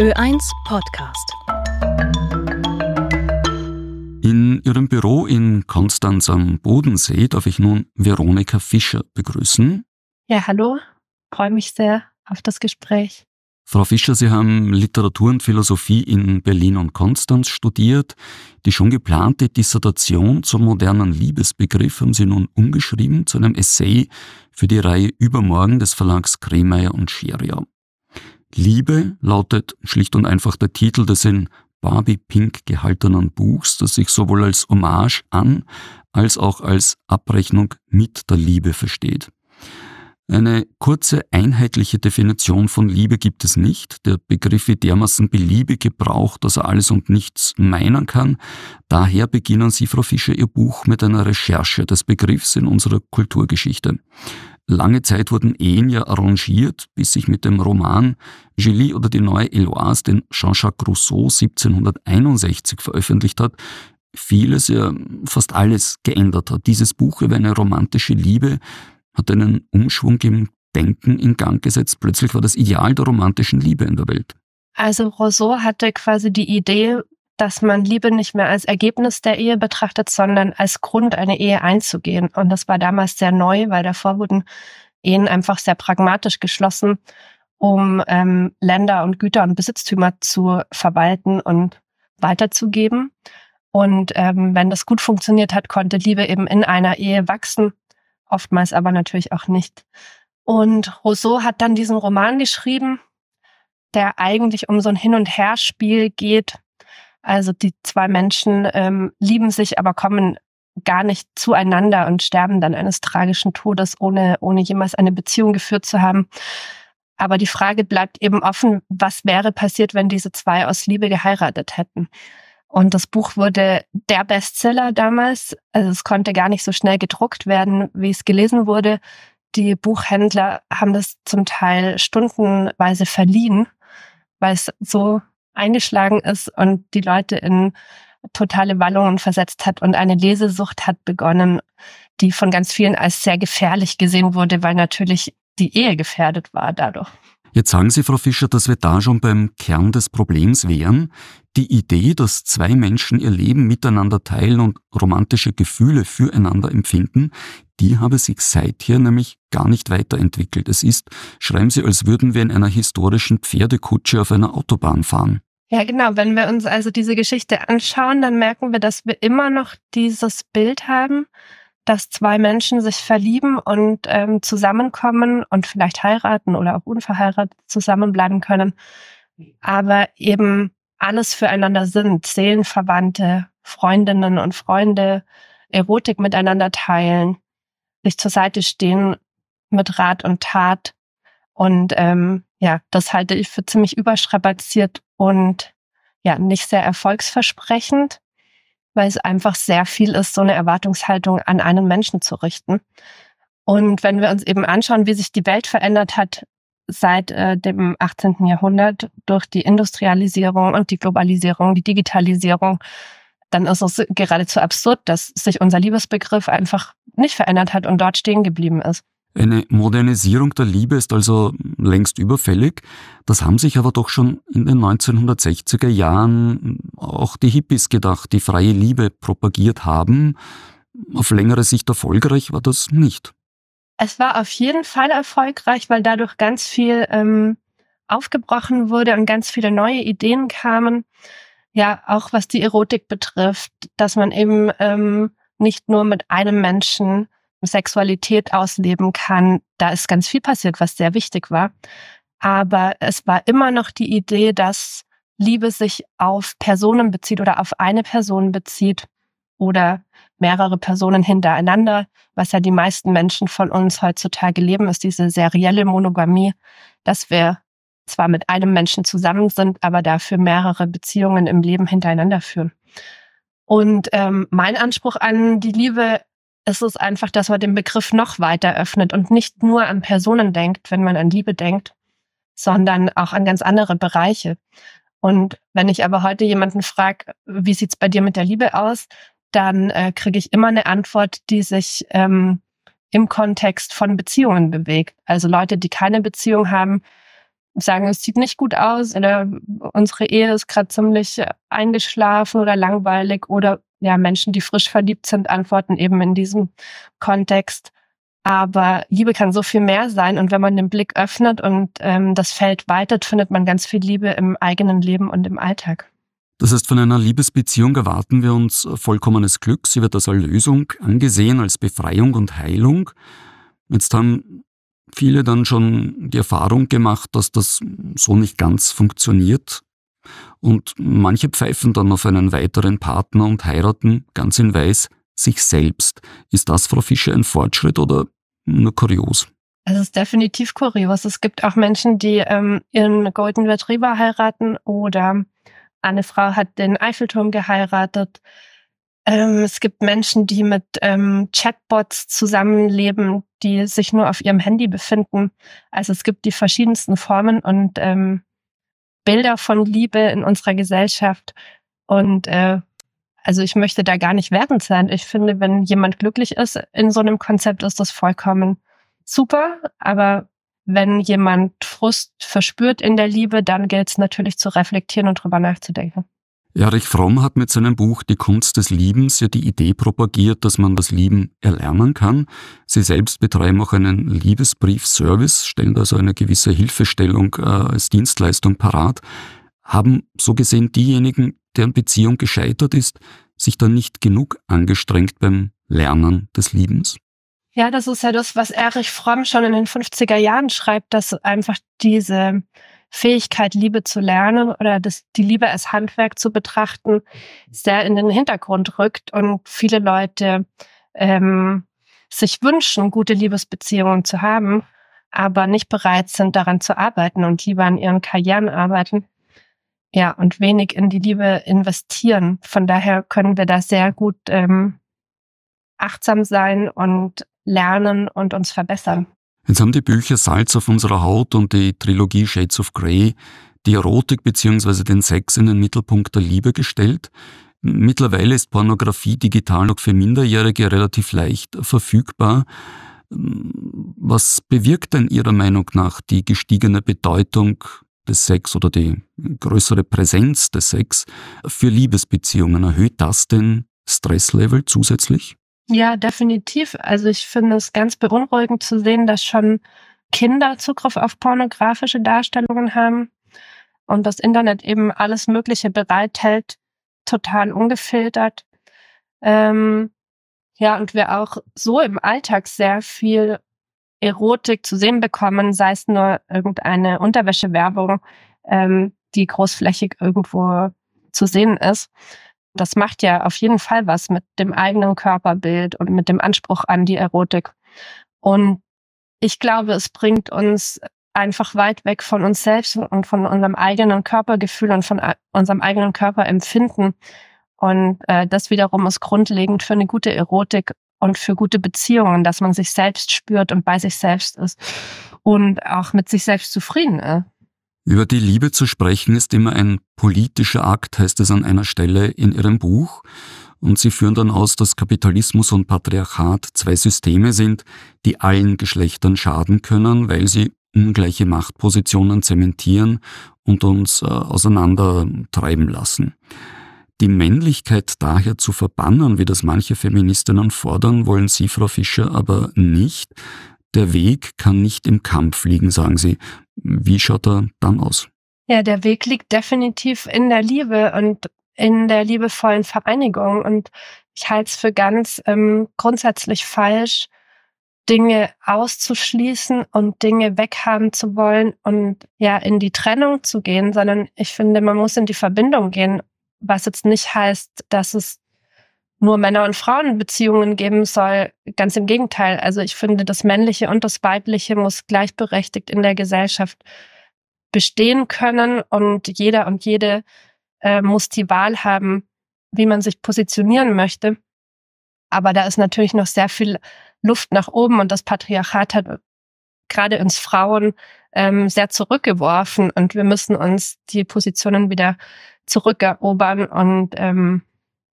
Ö1 Podcast. In Ihrem Büro in Konstanz am Bodensee darf ich nun Veronika Fischer begrüßen. Ja, hallo. Freue mich sehr auf das Gespräch. Frau Fischer, Sie haben Literatur und Philosophie in Berlin und Konstanz studiert. Die schon geplante Dissertation zum modernen Liebesbegriff haben Sie nun umgeschrieben zu einem Essay für die Reihe Übermorgen des Verlags Kremeyer und Scheriau. Liebe lautet schlicht und einfach der Titel des in Barbie Pink gehaltenen Buchs, das sich sowohl als Hommage an als auch als Abrechnung mit der Liebe versteht. Eine kurze, einheitliche Definition von Liebe gibt es nicht. Der Begriff wird dermaßen beliebig gebraucht, dass er alles und nichts meinen kann. Daher beginnen Sie, Frau Fischer, Ihr Buch mit einer Recherche des Begriffs in unserer Kulturgeschichte. Lange Zeit wurden Ehen ja arrangiert, bis sich mit dem Roman Julie oder die neue Eloise, den Jean-Jacques Rousseau 1761 veröffentlicht hat, vieles, ja fast alles geändert hat. Dieses Buch über eine romantische Liebe hat einen Umschwung im Denken in Gang gesetzt. Plötzlich war das Ideal der romantischen Liebe in der Welt. Also Rousseau hatte quasi die Idee, dass man Liebe nicht mehr als Ergebnis der Ehe betrachtet, sondern als Grund, eine Ehe einzugehen. Und das war damals sehr neu, weil davor wurden Ehen einfach sehr pragmatisch geschlossen, um ähm, Länder und Güter und Besitztümer zu verwalten und weiterzugeben. Und ähm, wenn das gut funktioniert hat, konnte Liebe eben in einer Ehe wachsen oftmals aber natürlich auch nicht. Und Rousseau hat dann diesen Roman geschrieben, der eigentlich um so ein Hin- und Herspiel geht. Also die zwei Menschen ähm, lieben sich, aber kommen gar nicht zueinander und sterben dann eines tragischen Todes, ohne, ohne jemals eine Beziehung geführt zu haben. Aber die Frage bleibt eben offen, was wäre passiert, wenn diese zwei aus Liebe geheiratet hätten? Und das Buch wurde der Bestseller damals. Also es konnte gar nicht so schnell gedruckt werden, wie es gelesen wurde. Die Buchhändler haben das zum Teil stundenweise verliehen, weil es so eingeschlagen ist und die Leute in totale Wallungen versetzt hat und eine Lesesucht hat begonnen, die von ganz vielen als sehr gefährlich gesehen wurde, weil natürlich die Ehe gefährdet war dadurch. Jetzt sagen Sie, Frau Fischer, dass wir da schon beim Kern des Problems wären. Die Idee, dass zwei Menschen ihr Leben miteinander teilen und romantische Gefühle füreinander empfinden, die habe sich seither nämlich gar nicht weiterentwickelt. Es ist, schreiben Sie, als würden wir in einer historischen Pferdekutsche auf einer Autobahn fahren. Ja, genau. Wenn wir uns also diese Geschichte anschauen, dann merken wir, dass wir immer noch dieses Bild haben, dass zwei Menschen sich verlieben und ähm, zusammenkommen und vielleicht heiraten oder auch unverheiratet zusammenbleiben können, aber eben alles füreinander sind, Seelenverwandte, Freundinnen und Freunde, Erotik miteinander teilen, sich zur Seite stehen mit Rat und Tat. Und ähm, ja, das halte ich für ziemlich überstrapaziert und ja, nicht sehr erfolgsversprechend weil es einfach sehr viel ist, so eine Erwartungshaltung an einen Menschen zu richten. Und wenn wir uns eben anschauen, wie sich die Welt verändert hat seit äh, dem 18. Jahrhundert durch die Industrialisierung und die Globalisierung, die Digitalisierung, dann ist es geradezu absurd, dass sich unser Liebesbegriff einfach nicht verändert hat und dort stehen geblieben ist. Eine Modernisierung der Liebe ist also längst überfällig. Das haben sich aber doch schon in den 1960er Jahren auch die Hippies gedacht, die freie Liebe propagiert haben. Auf längere Sicht erfolgreich war das nicht. Es war auf jeden Fall erfolgreich, weil dadurch ganz viel ähm, aufgebrochen wurde und ganz viele neue Ideen kamen. Ja, auch was die Erotik betrifft, dass man eben ähm, nicht nur mit einem Menschen Sexualität ausleben kann. Da ist ganz viel passiert, was sehr wichtig war. Aber es war immer noch die Idee, dass Liebe sich auf Personen bezieht oder auf eine Person bezieht oder mehrere Personen hintereinander, was ja die meisten Menschen von uns heutzutage leben, ist diese serielle Monogamie, dass wir zwar mit einem Menschen zusammen sind, aber dafür mehrere Beziehungen im Leben hintereinander führen. Und ähm, mein Anspruch an die Liebe ist es einfach, dass man den Begriff noch weiter öffnet und nicht nur an Personen denkt, wenn man an Liebe denkt, sondern auch an ganz andere Bereiche. Und wenn ich aber heute jemanden frage, wie sieht's bei dir mit der Liebe aus, dann äh, kriege ich immer eine Antwort, die sich ähm, im Kontext von Beziehungen bewegt. Also Leute, die keine Beziehung haben, sagen, es sieht nicht gut aus oder unsere Ehe ist gerade ziemlich eingeschlafen oder langweilig oder ja, Menschen, die frisch verliebt sind, antworten eben in diesem Kontext. Aber Liebe kann so viel mehr sein und wenn man den Blick öffnet und ähm, das Feld weitet, findet man ganz viel Liebe im eigenen Leben und im Alltag. Das heißt, von einer Liebesbeziehung erwarten wir uns vollkommenes Glück. Sie wird als Erlösung angesehen, als Befreiung und Heilung. Jetzt haben viele dann schon die Erfahrung gemacht, dass das so nicht ganz funktioniert. Und manche pfeifen dann auf einen weiteren Partner und heiraten ganz in Weiß sich selbst. Ist das, Frau Fischer, ein Fortschritt oder nur kurios? Es ist definitiv kurios. Es gibt auch Menschen, die ähm, ihren Golden Retriever heiraten oder eine Frau hat den Eiffelturm geheiratet. Ähm, es gibt Menschen, die mit ähm, Chatbots zusammenleben, die sich nur auf ihrem Handy befinden. Also es gibt die verschiedensten Formen und ähm, Bilder von Liebe in unserer Gesellschaft. Und äh, also ich möchte da gar nicht wertend sein. Ich finde, wenn jemand glücklich ist in so einem Konzept, ist das vollkommen super. Aber wenn jemand Frust verspürt in der Liebe, dann gilt es natürlich zu reflektieren und drüber nachzudenken. Erich Fromm hat mit seinem Buch Die Kunst des Liebens ja die Idee propagiert, dass man das Lieben erlernen kann. Sie selbst betreiben auch einen Liebesbrief-Service, stellen also eine gewisse Hilfestellung äh, als Dienstleistung parat. Haben so gesehen diejenigen, deren Beziehung gescheitert ist, sich dann nicht genug angestrengt beim Lernen des Liebens? Ja, das ist ja das, was Erich Fromm schon in den 50er Jahren schreibt, dass einfach diese Fähigkeit, Liebe zu lernen oder das, die Liebe als Handwerk zu betrachten, sehr in den Hintergrund rückt und viele Leute ähm, sich wünschen, gute Liebesbeziehungen zu haben, aber nicht bereit sind, daran zu arbeiten und lieber an ihren Karrieren arbeiten. Ja, und wenig in die Liebe investieren. Von daher können wir da sehr gut ähm, achtsam sein und lernen und uns verbessern. Jetzt haben die Bücher Salz auf unserer Haut und die Trilogie Shades of Grey die Erotik bzw. den Sex in den Mittelpunkt der Liebe gestellt. Mittlerweile ist Pornografie digital auch für Minderjährige relativ leicht verfügbar. Was bewirkt denn Ihrer Meinung nach die gestiegene Bedeutung des Sex oder die größere Präsenz des Sex für Liebesbeziehungen? Erhöht das den Stresslevel zusätzlich? Ja, definitiv. Also ich finde es ganz beunruhigend zu sehen, dass schon Kinder Zugriff auf pornografische Darstellungen haben und das Internet eben alles Mögliche bereithält, total ungefiltert. Ähm, ja, und wir auch so im Alltag sehr viel Erotik zu sehen bekommen, sei es nur irgendeine Unterwäschewerbung, ähm, die großflächig irgendwo zu sehen ist. Das macht ja auf jeden Fall was mit dem eigenen Körperbild und mit dem Anspruch an die Erotik. Und ich glaube, es bringt uns einfach weit weg von uns selbst und von unserem eigenen Körpergefühl und von unserem eigenen Körperempfinden. Und äh, das wiederum ist grundlegend für eine gute Erotik und für gute Beziehungen, dass man sich selbst spürt und bei sich selbst ist und auch mit sich selbst zufrieden ist. Über die Liebe zu sprechen ist immer ein politischer Akt, heißt es an einer Stelle in Ihrem Buch. Und Sie führen dann aus, dass Kapitalismus und Patriarchat zwei Systeme sind, die allen Geschlechtern schaden können, weil sie ungleiche Machtpositionen zementieren und uns äh, auseinandertreiben lassen. Die Männlichkeit daher zu verbannen, wie das manche Feministinnen fordern, wollen Sie, Frau Fischer, aber nicht. Der Weg kann nicht im Kampf liegen, sagen Sie. Wie schaut er dann aus? Ja, der Weg liegt definitiv in der Liebe und in der liebevollen Vereinigung. Und ich halte es für ganz ähm, grundsätzlich falsch, Dinge auszuschließen und Dinge weghaben zu wollen und ja in die Trennung zu gehen, sondern ich finde, man muss in die Verbindung gehen, was jetzt nicht heißt, dass es nur Männer- und Frauenbeziehungen geben soll. Ganz im Gegenteil. Also ich finde, das Männliche und das Weibliche muss gleichberechtigt in der Gesellschaft bestehen können und jeder und jede äh, muss die Wahl haben, wie man sich positionieren möchte. Aber da ist natürlich noch sehr viel Luft nach oben und das Patriarchat hat gerade uns Frauen ähm, sehr zurückgeworfen und wir müssen uns die Positionen wieder zurückerobern und ähm,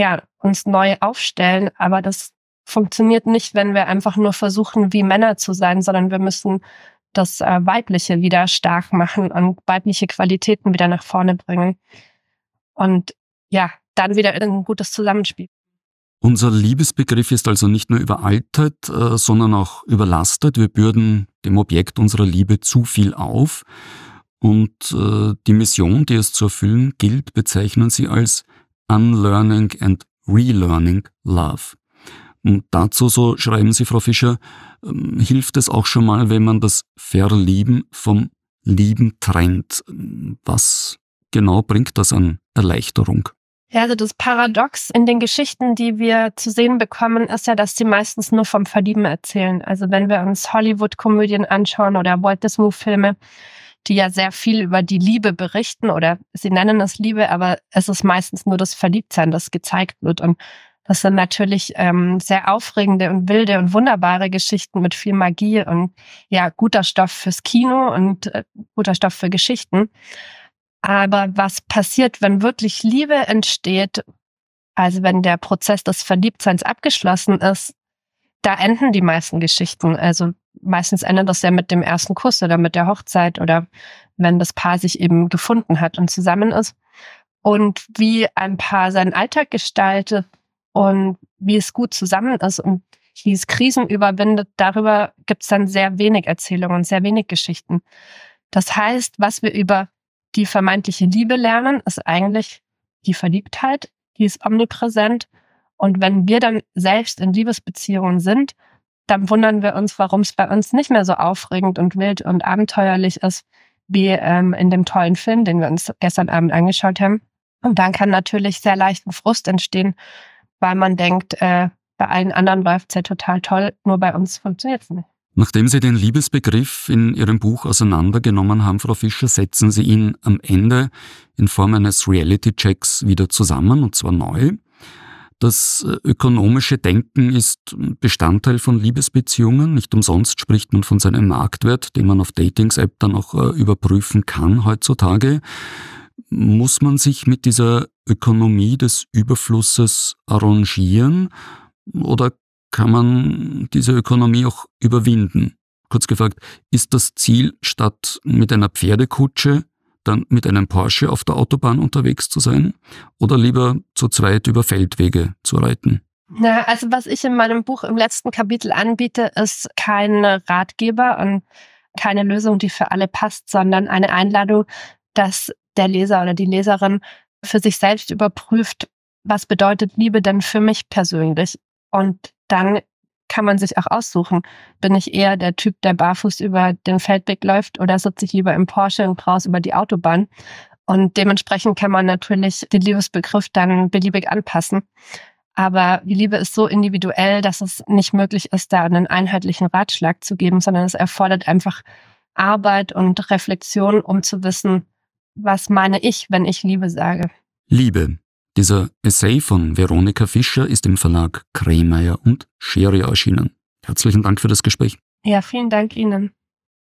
ja, uns neu aufstellen. Aber das funktioniert nicht, wenn wir einfach nur versuchen, wie Männer zu sein, sondern wir müssen das äh, Weibliche wieder stark machen und weibliche Qualitäten wieder nach vorne bringen. Und ja, dann wieder in ein gutes Zusammenspiel. Unser Liebesbegriff ist also nicht nur überaltet, äh, sondern auch überlastet. Wir bürden dem Objekt unserer Liebe zu viel auf. Und äh, die Mission, die es zu erfüllen gilt, bezeichnen sie als Unlearning and Relearning Love. Und dazu, so schreiben Sie, Frau Fischer, ähm, hilft es auch schon mal, wenn man das Verlieben vom Lieben trennt. Was genau bringt das an Erleichterung? Ja, also das Paradox in den Geschichten, die wir zu sehen bekommen, ist ja, dass sie meistens nur vom Verlieben erzählen. Also wenn wir uns Hollywood-Komödien anschauen oder Walt Disney-Filme, die ja sehr viel über die Liebe berichten oder sie nennen es Liebe, aber es ist meistens nur das Verliebtsein, das gezeigt wird. Und das sind natürlich ähm, sehr aufregende und wilde und wunderbare Geschichten mit viel Magie und ja, guter Stoff fürs Kino und äh, guter Stoff für Geschichten. Aber was passiert, wenn wirklich Liebe entsteht, also wenn der Prozess des Verliebtseins abgeschlossen ist, da enden die meisten Geschichten. Also meistens endet das ja mit dem ersten Kuss oder mit der Hochzeit oder wenn das Paar sich eben gefunden hat und zusammen ist. Und wie ein Paar seinen Alltag gestaltet und wie es gut zusammen ist und wie es Krisen überwindet, darüber gibt es dann sehr wenig Erzählungen, sehr wenig Geschichten. Das heißt, was wir über die vermeintliche Liebe lernen, ist eigentlich die Verliebtheit, die ist omnipräsent. Und wenn wir dann selbst in Liebesbeziehungen sind, dann wundern wir uns, warum es bei uns nicht mehr so aufregend und wild und abenteuerlich ist, wie ähm, in dem tollen Film, den wir uns gestern Abend angeschaut haben. Und dann kann natürlich sehr leichten Frust entstehen, weil man denkt, äh, bei allen anderen läuft es ja total toll, nur bei uns funktioniert es nicht. Nachdem Sie den Liebesbegriff in Ihrem Buch auseinandergenommen haben, Frau Fischer, setzen Sie ihn am Ende in Form eines Reality-Checks wieder zusammen, und zwar neu. Das äh, ökonomische Denken ist Bestandteil von Liebesbeziehungen. Nicht umsonst spricht man von seinem Marktwert, den man auf Datings-App dann auch äh, überprüfen kann heutzutage. Muss man sich mit dieser Ökonomie des Überflusses arrangieren oder kann man diese Ökonomie auch überwinden? Kurz gefragt, ist das Ziel, statt mit einer Pferdekutsche dann mit einem Porsche auf der Autobahn unterwegs zu sein oder lieber zu zweit über Feldwege zu reiten? Na, also was ich in meinem Buch im letzten Kapitel anbiete, ist kein Ratgeber und keine Lösung, die für alle passt, sondern eine Einladung, dass der Leser oder die Leserin für sich selbst überprüft, was bedeutet Liebe denn für mich persönlich? Und dann kann man sich auch aussuchen. Bin ich eher der Typ, der barfuß über den Feldweg läuft oder sitze ich lieber im Porsche und braus über die Autobahn? Und dementsprechend kann man natürlich den Liebesbegriff dann beliebig anpassen. Aber die Liebe ist so individuell, dass es nicht möglich ist, da einen einheitlichen Ratschlag zu geben, sondern es erfordert einfach Arbeit und Reflexion, um zu wissen, was meine ich, wenn ich Liebe sage. Liebe, dieser Essay von Veronika Fischer ist im Verlag Kremeyer und Scherer erschienen. Herzlichen Dank für das Gespräch. Ja, vielen Dank Ihnen.